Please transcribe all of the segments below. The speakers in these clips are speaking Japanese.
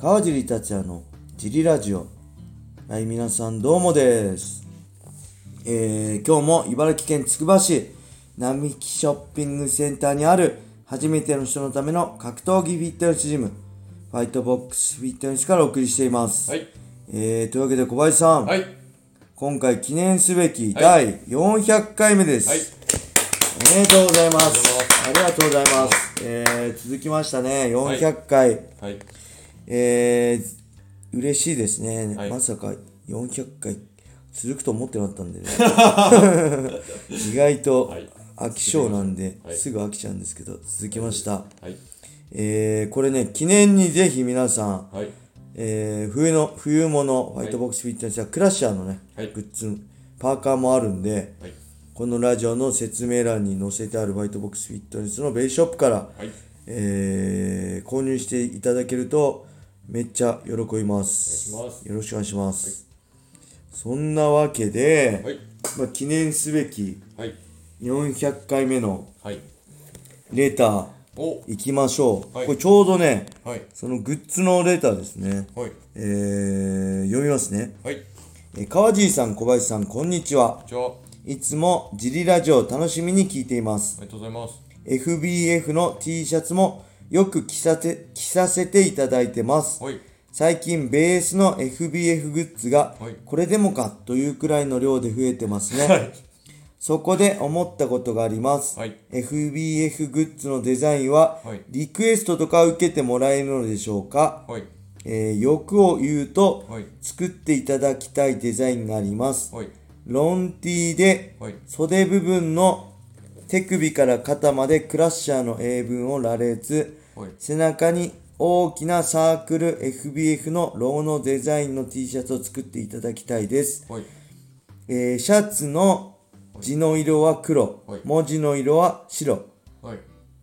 川尻達也のジリラジオはい皆さんどうもですえー、今日も茨城県つくば市並木ショッピングセンターにある初めての人のための格闘技フィットネスジムファイトボックスフィットネスからお送りしています、はい。えー、というわけで小林さん、はい。今回記念すべき第400回目です、はい。おめでとうございます。あありがとうございます。えー、続きましたね、400回。はい。えー、嬉しいですね。はいまさか400回続くと思ってなかったんでね。意外とはい飽き性なんで、はいすぐ飽きちゃうんですけど、続きました。はい。えー、これね、記念にぜひ皆さん、はい。えー、冬の、冬物、ファイトボックスフィットネスやクラッシャーのね、はいグッズ、パーカーもあるんで、はい。このラジオの説明欄に載せてあるファイトボックスフィットネスのベースショップから、はい。えー購入していただけるとめっちゃ喜びます。ますよろしくお願いします。そんなわけで、はい。まあ、記念すべきはい。400回目のはい。レターお行きましょう。はいこれちょうどね、はい。そのグッズのレターですね。はい。えー読みますね。はい。えー川尻さん、小林さん、こんにちは。いつもジリラジオを楽しみに聞いています。りがとうございます。FBF の T シャツもよく着させ着させていただいてます。はい。最近ベースの FBF グッズがはいこれでもかというくらいの量で増えてますね。はい。そこで思ったことがあります。はい FBF グッズのデザインははいリクエストとか受けてもらえるのでしょうか、はい。えー欲を言うとはい作っていただきたいデザインがあります。はい。ロンティーではい。袖部分の手首から肩までクラッシャーの英文を羅列、はい。背中に大きなサークル FBF のロゴのデザインの T シャツを作っていただきたいです。はい。えーシャツの字の色は黒、はい文字の色は白、はい。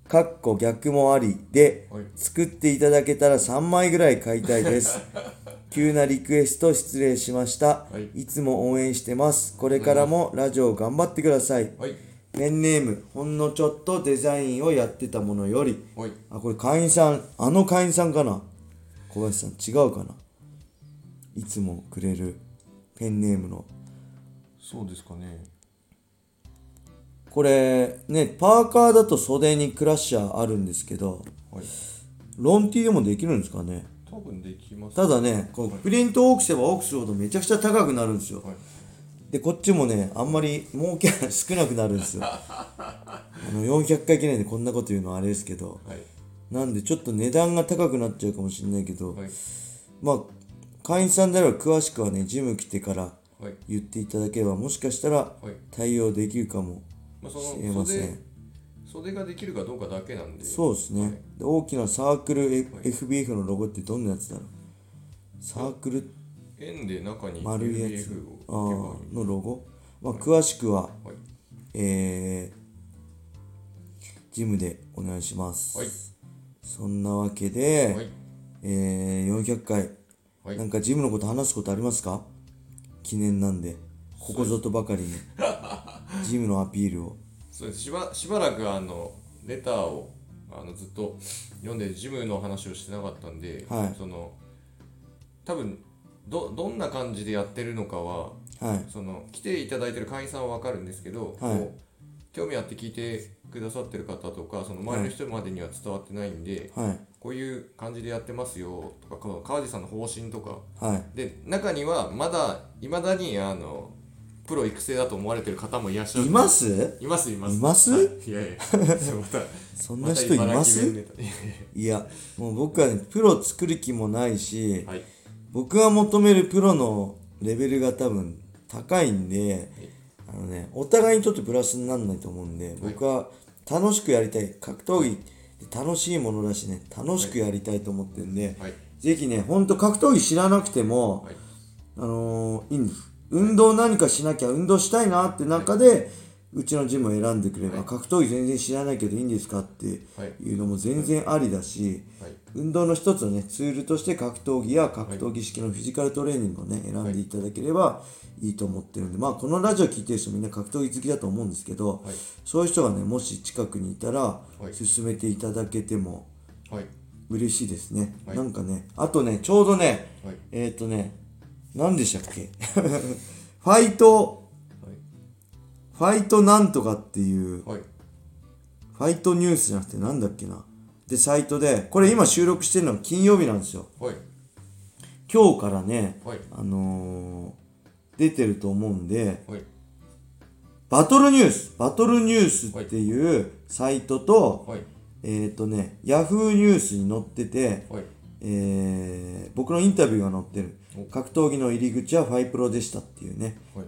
かっこ逆もありで、はい作っていただけたら3枚ぐらい買いたいです。急なリクエスト失礼しました。はいいつも応援してます。これからもラジオ頑張ってください。はい。ペンネーム、ほんのちょっとデザインをやってたものより、はい。あ、これ会員さん、あの会員さんかな？小林さん、違うかな？いつもくれるペンネームの。そうですかね。これ、ね、パーカーだと袖にクラッシャーあるんですけど、はい。ロンティーでもできるんですかね？多分できます。ただね、こうプリントを多くすれば多くするほどめちゃくちゃ高くなるんですよ。はい。で、こっちもね、あんまり儲けが 少なくなるんですよ。あの、400回記念でこんなこと言うのはあれですけど、はい。なんでちょっと値段が高くなっちゃうかもしれないけど、はい。まあ、会員さんであれば詳しくはね、ジム来てからはい。言っていただければ、もしかしたらはい。対応できるかもしれません。、袖ができるかどうかだけなんで。そうですね。で大きなサークル、F- FBF のロゴってどんなやつだろう？サークル円で中に丸いやつのロゴ、まあ、詳しくは、はい。えー、ジムでお願いします。はい。そんなわけで、はい。えー、400回、はいなんかジムのこと話すことありますか？記念なんで、ここぞとばかりに、ジムのアピールを。そうですしばしばらくあのレターをあのずっと読んでジムの話をしてなかったんで、はいその多分どどんな感じでやってるのかははい。その来ていただいてる会員さんは分かるんですけど、はい。興味あって聞いてくださってる方とかその周りの人までには伝わってないんで、はい。こういう感じでやってますよとかこの川地さんの方針とか。はい。で中にはまだいまだにあのプロ育成だと思われてる方もいらっしゃる。います？いますいます。います？はい。いやいや。そんな人います？いやもう僕はね、プロ作る気もないし、やはい僕が求めるプロのレベルが多分高いんで、あのね、お互いにとってプラスにならないと思うんで、僕は楽しくやりたい。格闘技って楽しいものだしね、楽しくやりたいと思ってるんで、はい。ぜひね、ほんと格闘技知らなくても、はい。あのーいいんです。運動何かしなきゃ運動したいなって中で、うちのジムを選んでくれば、格闘技全然知らないけどいいんですかってい。うのも全然ありだし、はい。運動の一つのね、ツールとして格闘技や格闘技式のフィジカルトレーニングをね、選んでいただければいいと思ってるんで、まあこのラジオ聞いてる人みんな格闘技好きだと思うんですけど、はい。そういう人がね、もし近くにいたら、い。進めていただけてもはい。嬉しいですね、はい。なんかねあとねちょうどね、はい。えっ、ー、とね何でしたっけ？ファイトファイトなんとかっていうはい。ファイトニュースじゃなくてなんだっけな。でサイトでこれ今収録してるのは金曜日なんですよ。はい。今日からね、はい。あのー出てると思うんではい。バトルニュースバトルニュースっていうサイトと、はい。えっ、ー、とねヤフーニュースに載ってて、はい。えー僕のインタビューが載ってる。お。格闘技の入り口はファイプロでしたっていうね。はい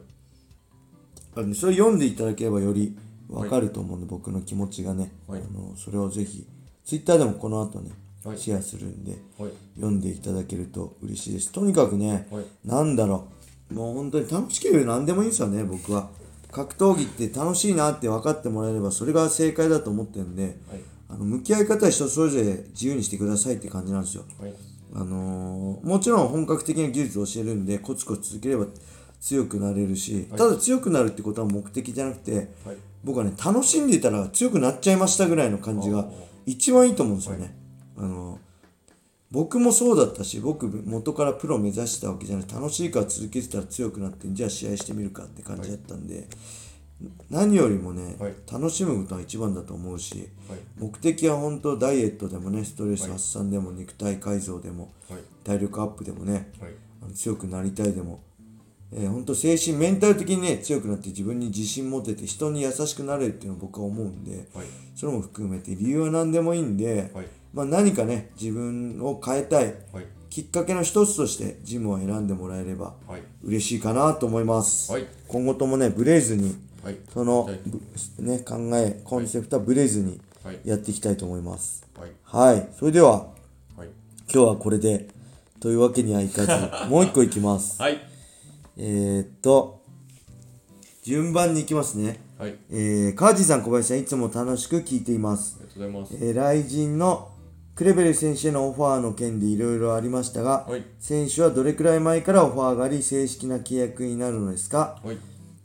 あのそれ読んでいただければよりわかると思うんで、僕の気持ちがね、はい。あのそれをぜひツイッターでもこの後ね、はい。シェアするんではい。読んでいただけると嬉しいです。とにかくね、はい。なんだろう。もう本当に楽しければ何でもいいんですよね僕は。格闘技って楽しいなって分かってもらえればそれが正解だと思ってるんで、はい。あの向き合い方は人それぞれ自由にしてくださいって感じなんですよ。はい。あのーもちろん本格的な技術を教えるんでコツコツ続ければ強くなれるし、ただ強くなるってことは目的じゃなくて、はい。僕はね楽しんでいたら強くなっちゃいましたぐらいの感じが一番いいと思うんですよね、あのー僕もそうだったし僕元からプロ目指してたわけじゃない。楽しいから続けてたら強くなってじゃあ試合してみるかって感じだったんで、何よりもね、はい。楽しむことが一番だと思うし、はい。目的は本当ダイエットでもねストレス発散でも肉体改造でもはい。体力アップでもねはい。あの強くなりたいでも、えー、本当精神メンタル的にね強くなって自分に自信持てて人に優しくなれるっていうのを僕は思うんではい。それも含めて理由は何でもいいんで、はい。まあ、何かね自分を変えたいはい。きっかけの一つとしてジムを選んでもらえればはい。嬉しいかなと思います、はい。今後ともねブレずにはい。その、ね、考えコンセプトはブレずにはい。やっていきたいと思います。はい。はい。それでははい。今日はこれでというわけにはいかず もう一個いきます。はいえー、っと順番に行きますね。はい。ありえー、川地さん小林さんいつも楽しく聞いています。がとうございます。えー、来人のクレベル選手へのオファーの件でいろいろありましたが、はい。選手はどれくらい前からオファーがあり正式な契約になるのですか、はい。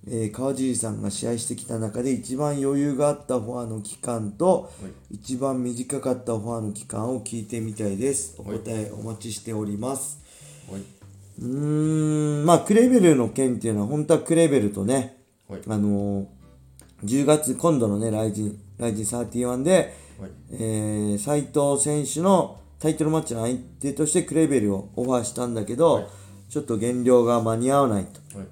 えー川尻さんが試合してきた中で一番余裕があったオファーの期間と、一番短かったオファーの期間を聞いてみたいです。お答えお待ちしております、はいうーんまあクレベルの件っていうのは本当はクレベルとね、はい。あのー10月今度のねライジンライジン31で、はい。えー、斉藤選手のタイトルマッチの相手としてクレベルをオファーしたんだけど、はい。ちょっと減量が間に合わないとはい。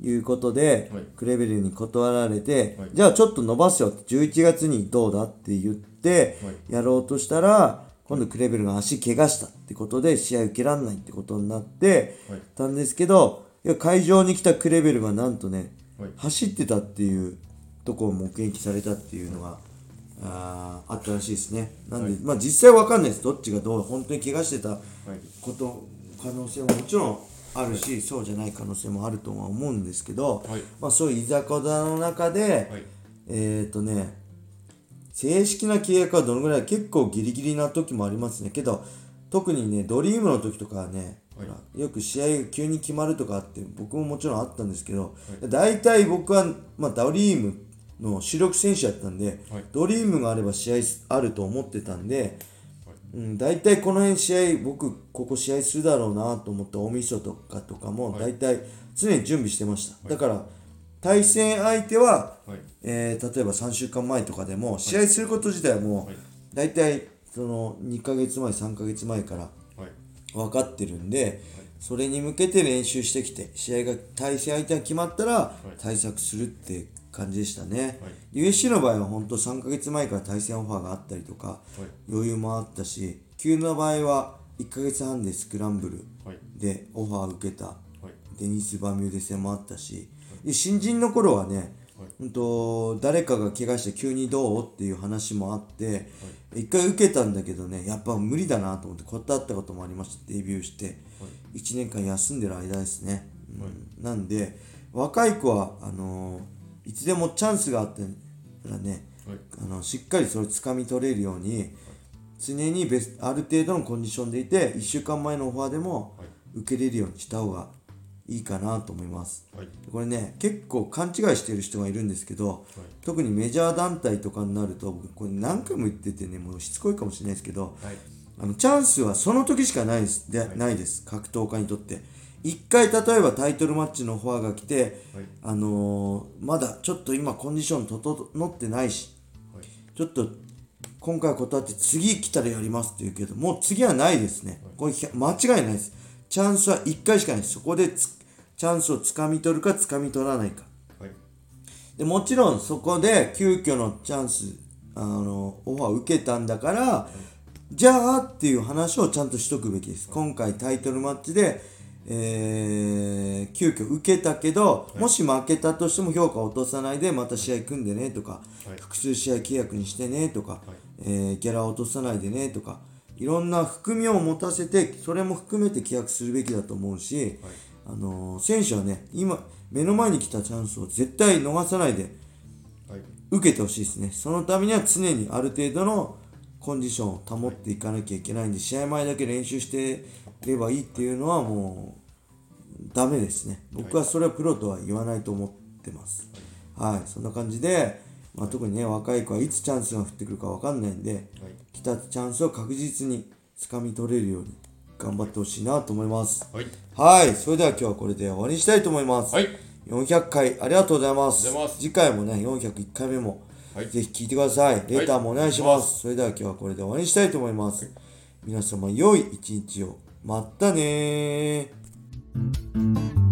いうことで、はい。クレベルに断られて、はい。じゃあちょっと伸ばすよって11月にどうだって言ってはい。やろうとしたら今度クレベルが足怪我したってことで試合受けられないってことになってはい。たんですけどいや会場に来たクレベルがなんとね、はい。走ってたっていうとこを目撃されたっていうのがあーあったらしいですね。なんで、はい。まあ実際わかんないです。どっちがどう本当に怪我してたはいこと可能性ももちろんあるし、そうじゃない可能性もあるとは思うんですけど、はい。まあ、そういういざこざの中で、はい。えっ、ー、とね正式な契約はどのぐらい結構ギリギリな時もありますね。けど特にねドリームの時とかはね、はい。よく試合が急に決まるとかあって僕ももちろんあったんですけど、大体僕は、まあ、ドリームの主力選手だったんで、はい。ドリームがあれば試合あると思ってたんで、うん、大体この辺試合僕ここ試合するだろうなと思った大晦日とかとかも大体常に準備してました、だから対戦相手は、はい。えー例えば3週間前とかでも試合すること自体はもはい。う大体その2ヶ月前3ヶ月前からはい。分かってるんで、それに向けて練習してきて試合が対戦相手が決まったら対策するって感じでしたね、USC の場合は本当3ヶ月前から対戦オファーがあったりとか、余裕もあったし急の場合は1ヶ月半でスクランブルはい。でオファー受けた。はい。デニス・バミューデ戦もあったしで新人の頃はね、うんと誰かが怪我して急にどうっていう話もあって、一回受けたんだけどねやっぱ無理だなと思って断ったこともありましたデビューして、1年間休んでる間ですね、うん。なんで若い子はあのーいつでもチャンスがあったらね、はい。あのしっかりそれを掴み取れるように常にベスある程度のコンディションでいて1週間前のオファーでも受けれるようにした方がいいかなと思います。はい。これね結構勘違いしてる人がいるんですけど、特にメジャー団体とかになると僕これ何回も言っててねもうしつこいかもしれないですけどはい。あのチャンスはその時しかないです。で、ないです。格闘家にとって。一回例えばタイトルマッチのオファーが来て、はい。あのーまだちょっと今コンディション整ってないしはい。ちょっと今回断って次来たらやりますって言うけどもう次はないですね。これ間違いないです。チャンスは1回しかないです。そこでつチャンスをつかみ取るかつかみ取らないか。はい。でもちろんそこで急遽のチャンスあのオファーを受けたんだから、じゃあっていう話をちゃんとしとくべきです。今回タイトルマッチで、えー急遽受けたけど、もし負けたとしても評価を落とさないでまた試合組んでねとか、はい。複数試合契約にしてねとか、い。えーギャラを落とさないでねとかいろんな含みを持たせてそれも含めて契約するべきだと思うし、あのー選手はね今目の前に来たチャンスを絶対逃さないではい。受けてほしいですね。そのためには常にある程度のコンディションを保っていかなきゃいけないんで試合前だけ練習してればいいっていうのはもうダメですね。僕はそれはプロとは言わないと思ってます。はい、そんな感じで、まあ、特にね若い子はいつチャンスが降ってくるか分かんないんではい。来たチャンスを確実に掴み取れるように頑張ってほしいなと思います。はい。はい。それでは今日はこれで終わりにしたいと思います、はい。400回ありがとうございます。ありがとうございます。次回もね401回目もはい。ぜひ聞いてください。レターもお願いします、それでは今日はこれで終わりにしたいと思います、皆様良い一日を。またねー